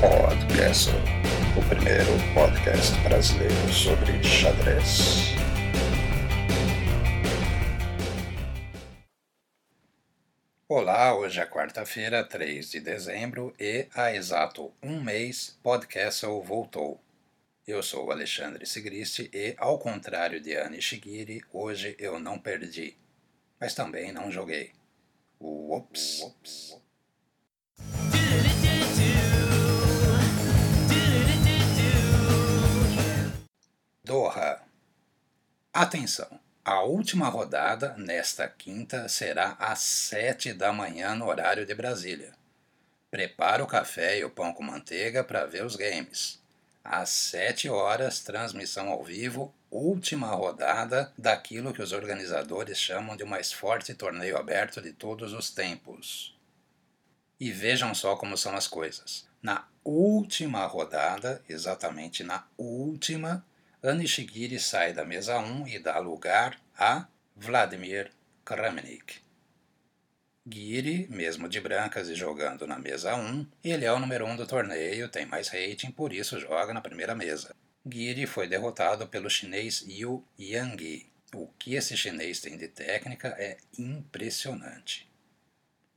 Podcast, o primeiro podcast brasileiro sobre xadrez. Olá, hoje é quarta-feira, 3 de dezembro, e há exato um mês, Podcastle voltou. Eu sou Alexandre Sigristi e, ao contrário de Anne Shigiri, hoje eu não perdi, mas também não joguei. Uops. Uops. Doha. Atenção! A última rodada, nesta quinta, será às 7 da manhã no horário de Brasília. Prepara o café e o pão com manteiga para ver os games. Às 7 horas, transmissão ao vivo, última rodada daquilo que os organizadores chamam de o mais forte torneio aberto de todos os tempos. E vejam só como são as coisas. Na última rodada, exatamente na última, Anishigiri sai da mesa 1 e dá lugar a Vladimir Kramnik. Giri, mesmo de brancas e jogando na mesa 1, ele é o número 1 do torneio, tem mais rating, por isso joga na primeira mesa. Giri foi derrotado pelo chinês Yu Yangyi. O que esse chinês tem de técnica é impressionante.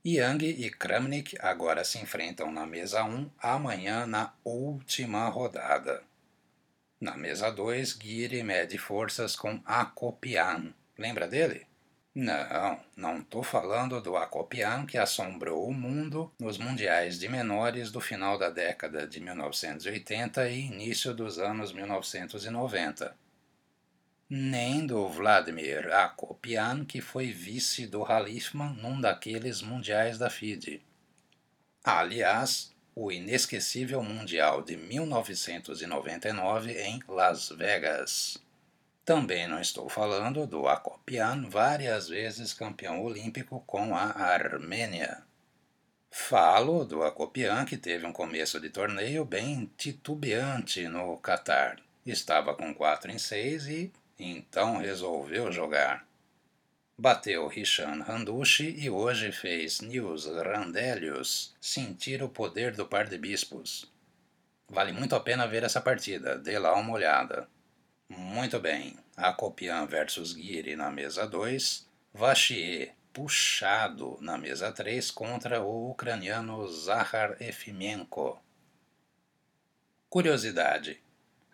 Yang e Kramnik agora se enfrentam na mesa 1 amanhã na última rodada. Na mesa 2, Giri mede forças com Akopian. Lembra dele? Não, não estou falando do Akopian que assombrou o mundo nos mundiais de menores do final da década de 1980 e início dos anos 1990 nem do Vladimir Akopian, que foi vice do Halifman num daqueles mundiais da FIDE. Aliás, o inesquecível Mundial de 1999 em Las Vegas. Também não estou falando do Akopian, várias vezes campeão olímpico com a Armênia. Falo do Akopian, que teve um começo de torneio bem titubeante no Catar. Estava com 4 em 6 e então resolveu jogar. Bateu Rishan Randushi e hoje fez Nils Randelius sentir o poder do par de bispos. Vale muito a pena ver essa partida, dê lá uma olhada. Muito bem, Akopian versus Giri na mesa 2, Vachier puxado na mesa 3 contra o ucraniano Zahar Efimenko. Curiosidade: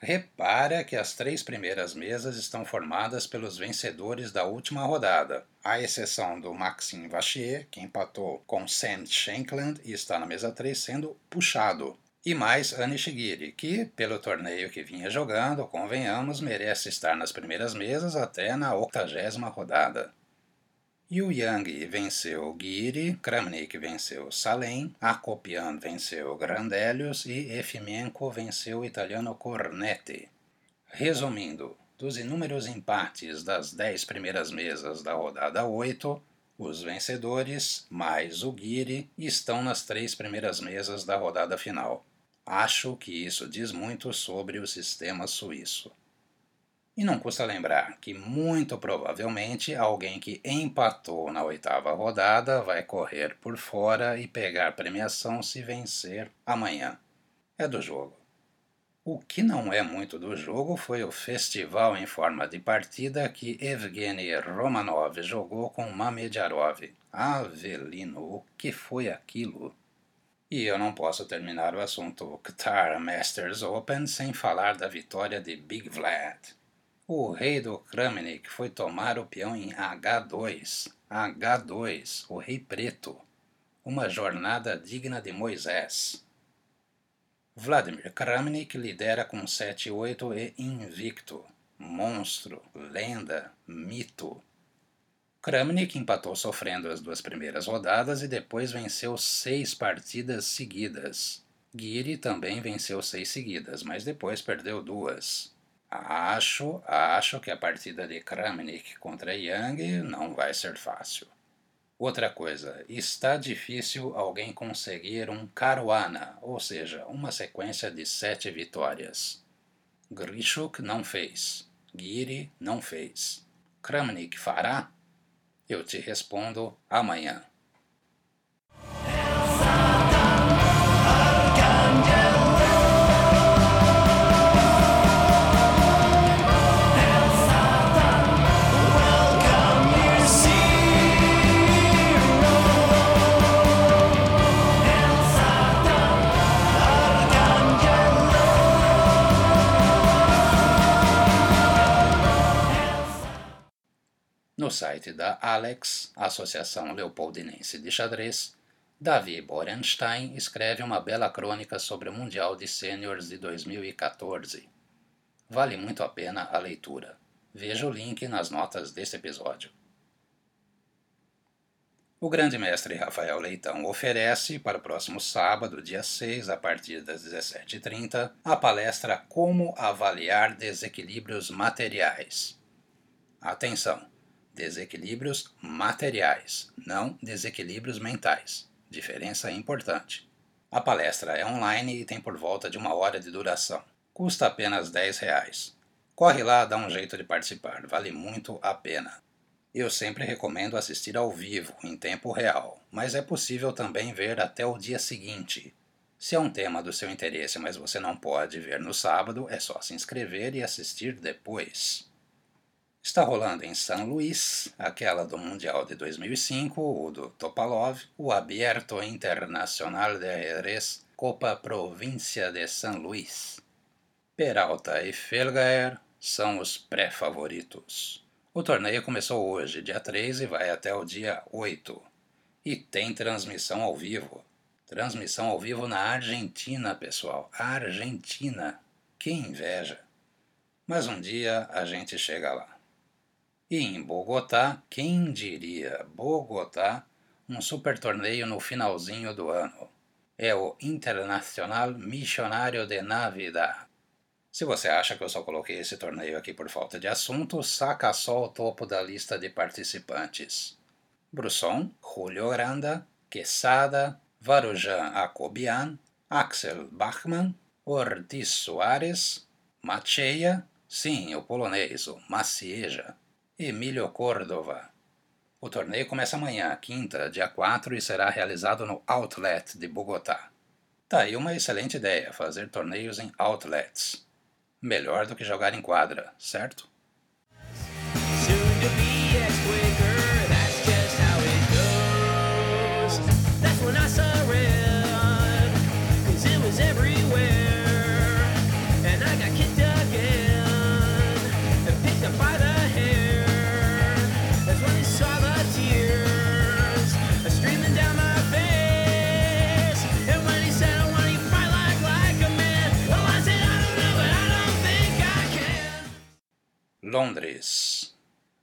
Repara que as três primeiras mesas estão formadas pelos vencedores da última rodada, à exceção do Maxime Vachier, que empatou com Sam Shankland e está na mesa 3 sendo puxado. E mais Anishigiri, que, pelo torneio que vinha jogando, convenhamos, merece estar nas primeiras mesas até na octagésima rodada. Yu Yang venceu Giri, Kramnik venceu Salem, Akopian venceu Grandelius e Efimenko venceu o italiano Cornetti. Resumindo, dos inúmeros empates das dez primeiras mesas da rodada 8, os vencedores, mais o Giri, estão nas três primeiras mesas da rodada final. Acho que isso diz muito sobre o sistema suíço. E não custa lembrar que, muito provavelmente, alguém que empatou na oitava rodada vai correr por fora e pegar premiação se vencer amanhã. É do jogo. O que não é muito do jogo foi o festival em forma de partida que Evgeny Romanov jogou com Mamediarov. Avelino, o que foi aquilo? E eu não posso terminar o assunto Qatar Masters Open sem falar da vitória de Big Vlad. O rei do Kramnik foi tomar o peão em H2. H2, o rei preto. Uma jornada digna de Moisés. Vladimir Kramnik lidera com 7-8 e invicto. Monstro, lenda, mito. Kramnik empatou sofrendo as duas primeiras rodadas e depois venceu seis partidas seguidas. Giri também venceu seis seguidas, mas depois perdeu duas. Acho, acho que a partida de Kramnik contra Yang não vai ser fácil. Outra coisa, está difícil alguém conseguir um Caruana, ou seja, uma sequência de sete vitórias. Grishuk não fez, Giri não fez. Kramnik fará? Eu te respondo amanhã. Site da Alex, Associação Leopoldinense de Xadrez, Davi Borenstein escreve uma bela crônica sobre o Mundial de Sêniores de 2014. Vale muito a pena a leitura. Veja o link nas notas deste episódio. O grande mestre Rafael Leitão oferece para o próximo sábado, dia 6, a partir das 17h30, a palestra Como Avaliar Desequilíbrios Materiais. Atenção! Desequilíbrios materiais, não desequilíbrios mentais. Diferença importante. A palestra é online e tem por volta de uma hora de duração. Custa apenas 10 reais. Corre lá, dá um jeito de participar, vale muito a pena. Eu sempre recomendo assistir ao vivo, em tempo real, mas é possível também ver até o dia seguinte. Se é um tema do seu interesse, mas você não pode ver no sábado, é só se inscrever e assistir depois. Está rolando em São Luís, aquela do Mundial de 2005, o do Topalov, o Abierto Internacional de Ajedrez Copa Província de São Luís. Peralta e Felgaer são os pré-favoritos. O torneio começou hoje, dia 3, e vai até o dia 8. E tem transmissão ao vivo. Transmissão ao vivo na Argentina, pessoal. Argentina. Que inveja. Mas um dia a gente chega lá. E em Bogotá, quem diria? Bogotá, um super torneio no finalzinho do ano. É o Internacional Missionário de Navidad. Se você acha que eu só coloquei esse torneio aqui por falta de assunto, saca só o topo da lista de participantes. Brusson, Julio Granda, Quesada, Varujan Acobian, Axel Bachmann, Ortiz Soares, Macheia, sim, o polonês, o Macieja, Emílio Córdova. O torneio começa amanhã, quinta, dia 4, e será realizado no Outlet de Bogotá. Tá aí uma excelente ideia, fazer torneios em outlets. Melhor do que jogar em quadra, certo?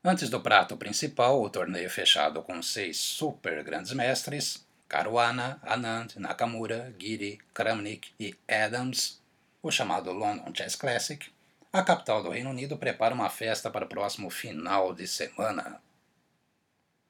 Antes do prato principal, o torneio fechado com seis super grandes mestres, Caruana, Anand, Nakamura, Giri, Kramnik e Adams, o chamado London Chess Classic, a capital do Reino Unido prepara uma festa para o próximo final de semana.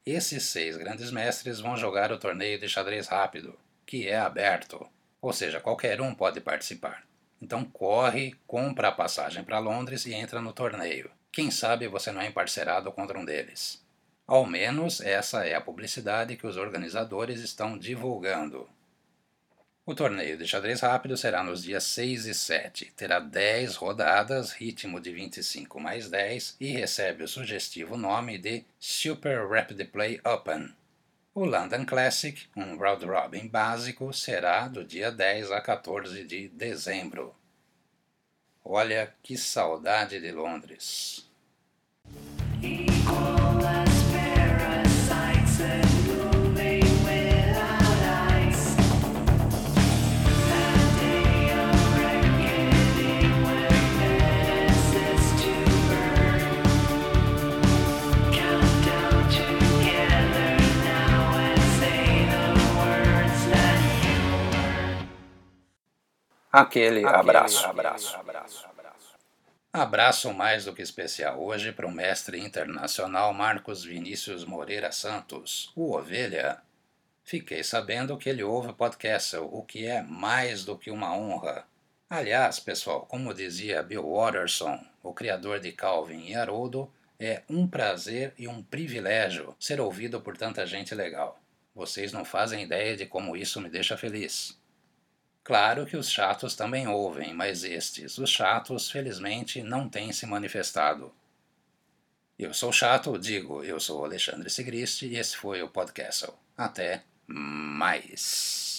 Esses seis grandes mestres vão jogar o torneio de xadrez rápido, que é aberto, ou seja, qualquer um pode participar. Então corre, compra a passagem para Londres e entra no torneio. Quem sabe você não é emparcerado contra um deles. Ao menos essa é a publicidade que os organizadores estão divulgando. O torneio de xadrez rápido será nos dias 6 e 7. Terá 10 rodadas, ritmo de 25 mais 10 e recebe o sugestivo nome de Super Rapid Play Open. O London Classic, um round robin básico, será do dia 10 a 14 de dezembro. Olha que saudade de Londres! Aquele, Aquele abraço. abraço. abraço. Abraço mais do que especial hoje para o mestre internacional Marcos Vinícius Moreira Santos, o Ovelha. Fiquei sabendo que ele ouve o podcast, o que é mais do que uma honra. Aliás, pessoal, como dizia Bill Watterson, o criador de Calvin e Haroldo, é um prazer e um privilégio ser ouvido por tanta gente legal. Vocês não fazem ideia de como isso me deixa feliz. Claro que os chatos também ouvem, mas estes, os chatos, felizmente não têm se manifestado. Eu sou chato, digo, eu sou Alexandre Sigrist e esse foi o Podcast. Até mais.